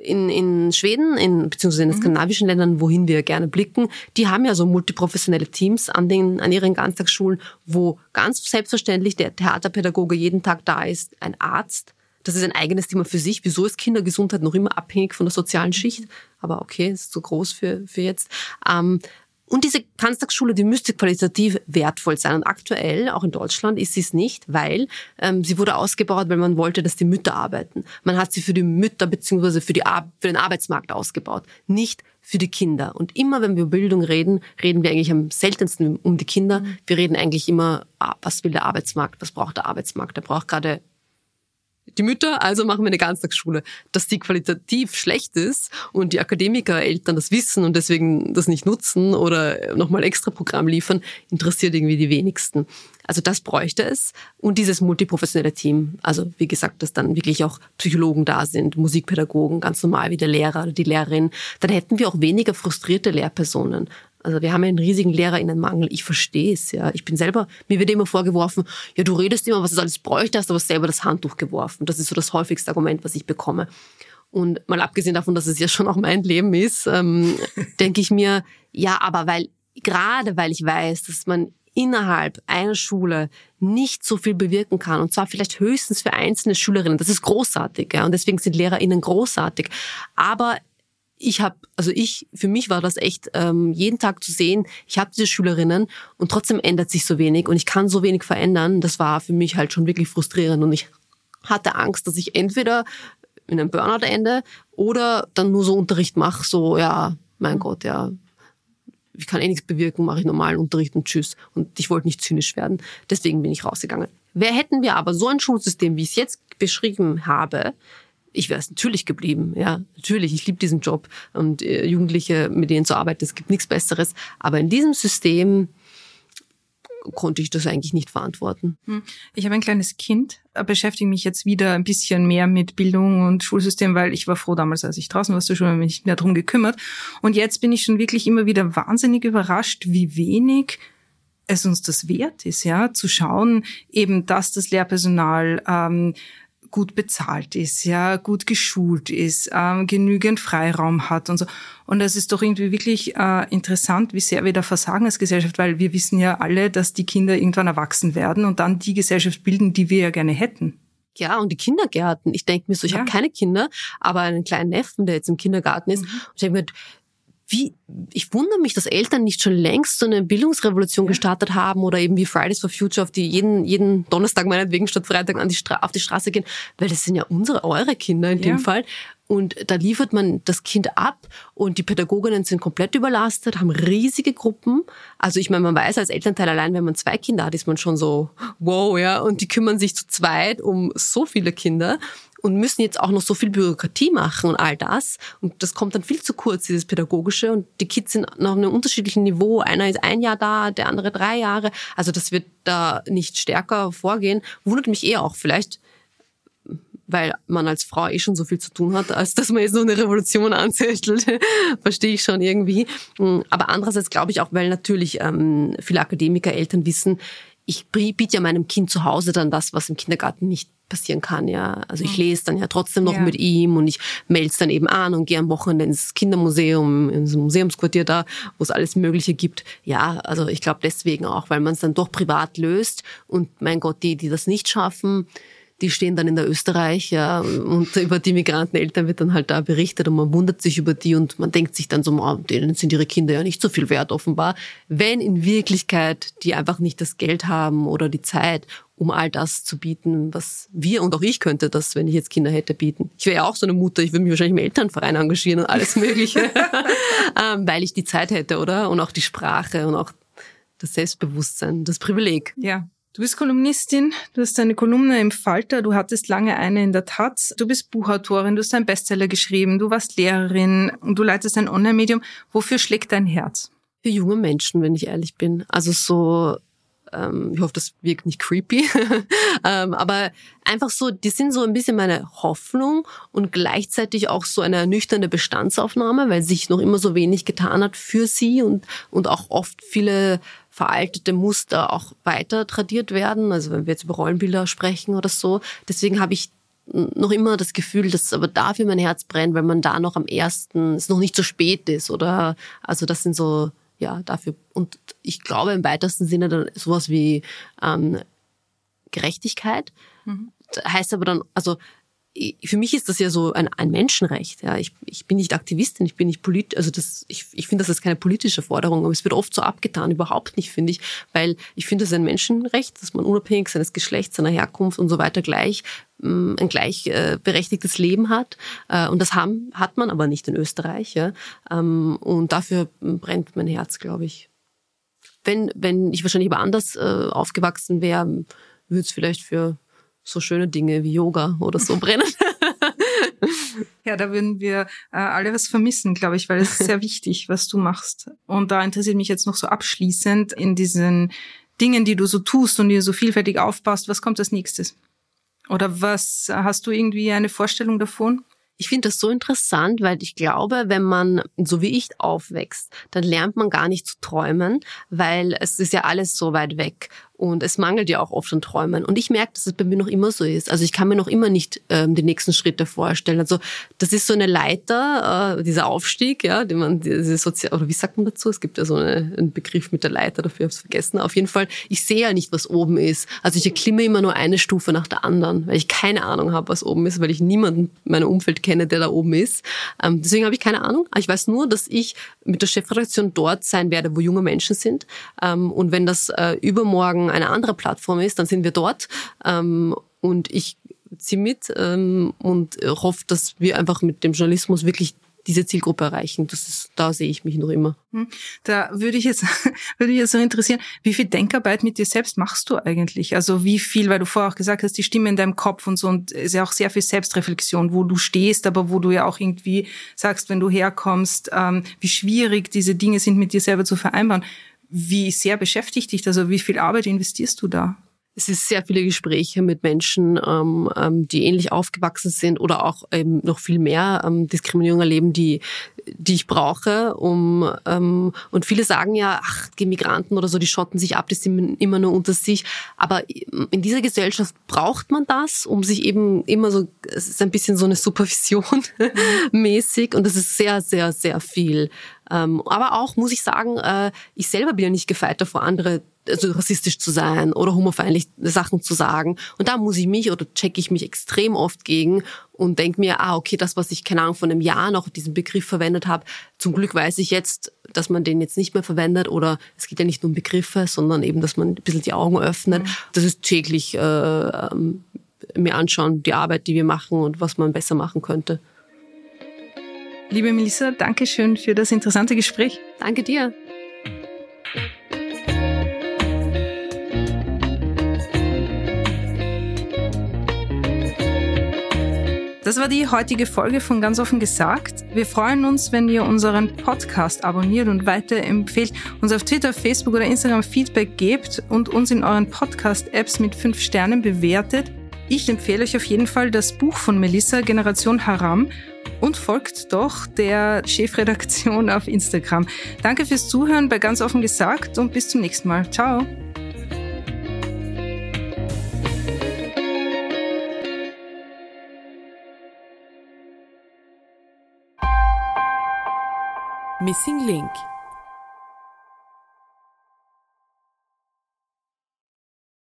in, in Schweden, in, beziehungsweise in den mhm. skandinavischen Ländern, wohin wir gerne blicken, die haben ja so multiprofessionelle Teams an, den, an ihren Ganztagsschulen, wo ganz selbstverständlich der Theaterpädagoge jeden Tag da ist, ein Arzt, das ist ein eigenes Thema für sich. Wieso ist Kindergesundheit noch immer abhängig von der sozialen Schicht? Aber okay, ist zu groß für, für jetzt. Ähm, und diese Ganztagsschule, die müsste qualitativ wertvoll sein. Und aktuell, auch in Deutschland, ist sie es nicht, weil ähm, sie wurde ausgebaut, weil man wollte, dass die Mütter arbeiten. Man hat sie für die Mütter beziehungsweise für, die Ar für den Arbeitsmarkt ausgebaut, nicht für die Kinder. Und immer, wenn wir über Bildung reden, reden wir eigentlich am seltensten um die Kinder. Mhm. Wir reden eigentlich immer, ah, was will der Arbeitsmarkt, was braucht der Arbeitsmarkt? Der braucht gerade die Mütter, also machen wir eine Ganztagsschule. Dass die qualitativ schlecht ist und die Akademiker, Eltern das wissen und deswegen das nicht nutzen oder nochmal extra Programm liefern, interessiert irgendwie die wenigsten. Also das bräuchte es und dieses multiprofessionelle Team. Also wie gesagt, dass dann wirklich auch Psychologen da sind, Musikpädagogen, ganz normal wie der Lehrer oder die Lehrerin. Dann hätten wir auch weniger frustrierte Lehrpersonen. Also wir haben einen riesigen Lehrerinnenmangel. Ich verstehe es, ja. Ich bin selber, mir wird immer vorgeworfen, ja, du redest immer, was du alles bräuchte, hast aber selber das Handtuch geworfen. Das ist so das häufigste Argument, was ich bekomme. Und mal abgesehen davon, dass es ja schon auch mein Leben ist, ähm, [LAUGHS] denke ich mir, ja, aber weil, gerade weil ich weiß, dass man innerhalb einer Schule nicht so viel bewirken kann. Und zwar vielleicht höchstens für einzelne Schülerinnen. Das ist großartig. Ja? Und deswegen sind LehrerInnen großartig. Aber ich habe, also ich, für mich war das echt ähm, jeden Tag zu sehen, ich habe diese Schülerinnen und trotzdem ändert sich so wenig und ich kann so wenig verändern. Das war für mich halt schon wirklich frustrierend und ich hatte Angst, dass ich entweder in einem Burnout ende oder dann nur so Unterricht mache, so ja, mein Gott, ja, ich kann eh nichts bewirken, mache ich normalen Unterricht und tschüss. Und ich wollte nicht zynisch werden. Deswegen bin ich rausgegangen. Wer hätten wir aber so ein Schulsystem, wie ich es jetzt beschrieben habe, ich wäre es natürlich geblieben, ja, natürlich. Ich liebe diesen Job und äh, Jugendliche, mit denen zu arbeiten, es gibt nichts Besseres. Aber in diesem System konnte ich das eigentlich nicht verantworten. Hm. Ich habe ein kleines Kind, äh, beschäftige mich jetzt wieder ein bisschen mehr mit Bildung und Schulsystem, weil ich war froh damals, als ich draußen war zur Schule, mich mehr darum gekümmert. Und jetzt bin ich schon wirklich immer wieder wahnsinnig überrascht, wie wenig es uns das wert ist, ja, zu schauen, eben, dass das Lehrpersonal ähm, gut bezahlt ist, ja, gut geschult ist, ähm, genügend Freiraum hat und so. Und das ist doch irgendwie wirklich äh, interessant, wie sehr wir da versagen als Gesellschaft, weil wir wissen ja alle, dass die Kinder irgendwann erwachsen werden und dann die Gesellschaft bilden, die wir ja gerne hätten. Ja, und die Kindergärten. Ich denke mir so, ich ja. habe keine Kinder, aber einen kleinen Neffen, der jetzt im Kindergarten ist. Mhm. Und ich denke mir, wie, ich wundere mich, dass Eltern nicht schon längst so eine Bildungsrevolution ja. gestartet haben oder eben wie Fridays for Future, auf die jeden, jeden Donnerstag meinetwegen statt Freitag an die auf die Straße gehen, weil das sind ja unsere, eure Kinder in dem Fall. Und da liefert man das Kind ab und die Pädagoginnen sind komplett überlastet, haben riesige Gruppen. Also ich meine, man weiß als Elternteil allein, wenn man zwei Kinder hat, ist man schon so, wow, ja. Und die kümmern sich zu zweit um so viele Kinder und müssen jetzt auch noch so viel Bürokratie machen und all das. Und das kommt dann viel zu kurz, dieses Pädagogische. Und die Kids sind noch auf einem unterschiedlichen Niveau. Einer ist ein Jahr da, der andere drei Jahre. Also das wird da nicht stärker vorgehen. Wundert mich eher auch vielleicht, weil man als Frau eh schon so viel zu tun hat, als dass man jetzt nur eine Revolution anzettelt. [LAUGHS] Verstehe ich schon irgendwie. Aber andererseits glaube ich auch, weil natürlich ähm, viele Akademiker, Eltern wissen, ich biete ja meinem Kind zu Hause dann das, was im Kindergarten nicht passieren kann, ja. Also ich lese dann ja trotzdem noch ja. mit ihm und ich melde es dann eben an und gehe am Wochenende ins Kindermuseum, ins Museumsquartier da, wo es alles Mögliche gibt. Ja, also ich glaube deswegen auch, weil man es dann doch privat löst und mein Gott, die, die das nicht schaffen, die stehen dann in der Österreich, ja, und [LAUGHS] über die Migranteneltern wird dann halt da berichtet und man wundert sich über die und man denkt sich dann so, oh, denen sind ihre Kinder ja nicht so viel wert offenbar, wenn in Wirklichkeit die einfach nicht das Geld haben oder die Zeit, um all das zu bieten, was wir und auch ich könnte das, wenn ich jetzt Kinder hätte, bieten. Ich wäre ja auch so eine Mutter, ich würde mich wahrscheinlich im Elternverein engagieren und alles Mögliche, [LAUGHS] ähm, weil ich die Zeit hätte, oder? Und auch die Sprache und auch das Selbstbewusstsein, das Privileg. Ja, Du bist Kolumnistin, du hast eine Kolumne im Falter, du hattest lange eine in der Taz, du bist Buchautorin, du hast einen Bestseller geschrieben, du warst Lehrerin und du leitest ein Online-Medium. Wofür schlägt dein Herz? Für junge Menschen, wenn ich ehrlich bin. Also so, ähm, ich hoffe, das wirkt nicht creepy, [LAUGHS] ähm, aber einfach so, die sind so ein bisschen meine Hoffnung und gleichzeitig auch so eine ernüchternde Bestandsaufnahme, weil sich noch immer so wenig getan hat für sie und, und auch oft viele veraltete Muster auch weiter tradiert werden. Also wenn wir jetzt über Rollenbilder sprechen oder so. Deswegen habe ich noch immer das Gefühl, dass aber dafür mein Herz brennt, weil man da noch am ersten, es noch nicht so spät ist oder, also das sind so, ja, dafür. Und ich glaube im weitesten Sinne dann sowas wie ähm, Gerechtigkeit. Mhm. Heißt aber dann, also für mich ist das ja so ein, ein Menschenrecht. Ja, ich, ich bin nicht Aktivistin, ich bin nicht polit, also das, ich, ich finde, das ist keine politische Forderung, aber es wird oft so abgetan, überhaupt nicht, finde ich, weil ich finde, es ist ein Menschenrecht, dass man unabhängig seines Geschlechts, seiner Herkunft und so weiter gleich mm, ein gleichberechtigtes äh, Leben hat. Äh, und das haben, hat man aber nicht in Österreich. Ja? Ähm, und dafür brennt mein Herz, glaube ich. Wenn, wenn ich wahrscheinlich aber anders äh, aufgewachsen wäre, würde es vielleicht für so schöne Dinge wie Yoga oder so brennen. [LAUGHS] [LAUGHS] Ja, da würden wir äh, alle was vermissen, glaube ich, weil es ist sehr [LAUGHS] wichtig, was du machst. Und da interessiert mich jetzt noch so abschließend in diesen Dingen, die du so tust und die du so vielfältig aufbaust, was kommt als nächstes? Oder was hast du irgendwie eine Vorstellung davon? Ich finde das so interessant, weil ich glaube, wenn man so wie ich aufwächst, dann lernt man gar nicht zu träumen, weil es ist ja alles so weit weg. Und es mangelt ja auch oft an Träumen. Und ich merke, dass es bei mir noch immer so ist. Also ich kann mir noch immer nicht ähm, die nächsten Schritte vorstellen. Also das ist so eine Leiter, äh, dieser Aufstieg, ja, den man, diese sozial oder wie sagt man dazu? Es gibt ja so eine, einen Begriff mit der Leiter, dafür habe ich es vergessen. Auf jeden Fall, ich sehe ja nicht, was oben ist. Also ich erklimme immer nur eine Stufe nach der anderen, weil ich keine Ahnung habe, was oben ist, weil ich niemanden in meinem Umfeld kenne, der da oben ist. Ähm, deswegen habe ich keine Ahnung. Ich weiß nur, dass ich mit der Chefredaktion dort sein werde, wo junge Menschen sind. Ähm, und wenn das äh, übermorgen eine andere Plattform ist, dann sind wir dort. Ähm, und ich ziehe mit ähm, und hoffe, dass wir einfach mit dem Journalismus wirklich diese Zielgruppe erreichen. Das ist, da sehe ich mich noch immer. Hm. Da würde ich jetzt, [LAUGHS] würde ich jetzt so interessieren, wie viel Denkarbeit mit dir selbst machst du eigentlich? Also wie viel, weil du vorher auch gesagt hast, die Stimme in deinem Kopf und so und es ist ja auch sehr viel Selbstreflexion, wo du stehst, aber wo du ja auch irgendwie sagst, wenn du herkommst, ähm, wie schwierig diese Dinge sind mit dir selber zu vereinbaren. Wie sehr beschäftigt dich das? Also wie viel Arbeit investierst du da? Es ist sehr viele Gespräche mit Menschen, ähm, ähm, die ähnlich aufgewachsen sind oder auch ähm, noch viel mehr ähm, Diskriminierung erleben, die, die ich brauche. Um, ähm, und viele sagen ja, ach, die Migranten oder so, die schotten sich ab, die sind immer nur unter sich. Aber in dieser Gesellschaft braucht man das, um sich eben immer so, es ist ein bisschen so eine Supervision [LAUGHS] mäßig und das ist sehr, sehr, sehr viel. Ähm, aber auch, muss ich sagen, äh, ich selber bin ja nicht gefeit davor, andere also rassistisch zu sein oder homofeindlich Sachen zu sagen. Und da muss ich mich oder checke ich mich extrem oft gegen und denke mir, ah, okay, das, was ich, keine Ahnung, von einem Jahr noch diesen Begriff verwendet habe, zum Glück weiß ich jetzt, dass man den jetzt nicht mehr verwendet oder es geht ja nicht nur um Begriffe, sondern eben, dass man ein bisschen die Augen öffnet. Mhm. Das ist täglich äh, ähm, mir anschauen, die Arbeit, die wir machen und was man besser machen könnte. Liebe Melissa, danke schön für das interessante Gespräch. Danke dir. Das war die heutige Folge von Ganz offen gesagt. Wir freuen uns, wenn ihr unseren Podcast abonniert und weiterempfehlt, uns auf Twitter, Facebook oder Instagram Feedback gebt und uns in euren Podcast-Apps mit fünf Sternen bewertet. Ich empfehle euch auf jeden Fall das Buch von Melissa, Generation Haram, und folgt doch der Chefredaktion auf Instagram. Danke fürs Zuhören bei Ganz offen gesagt und bis zum nächsten Mal. Ciao. Missing Link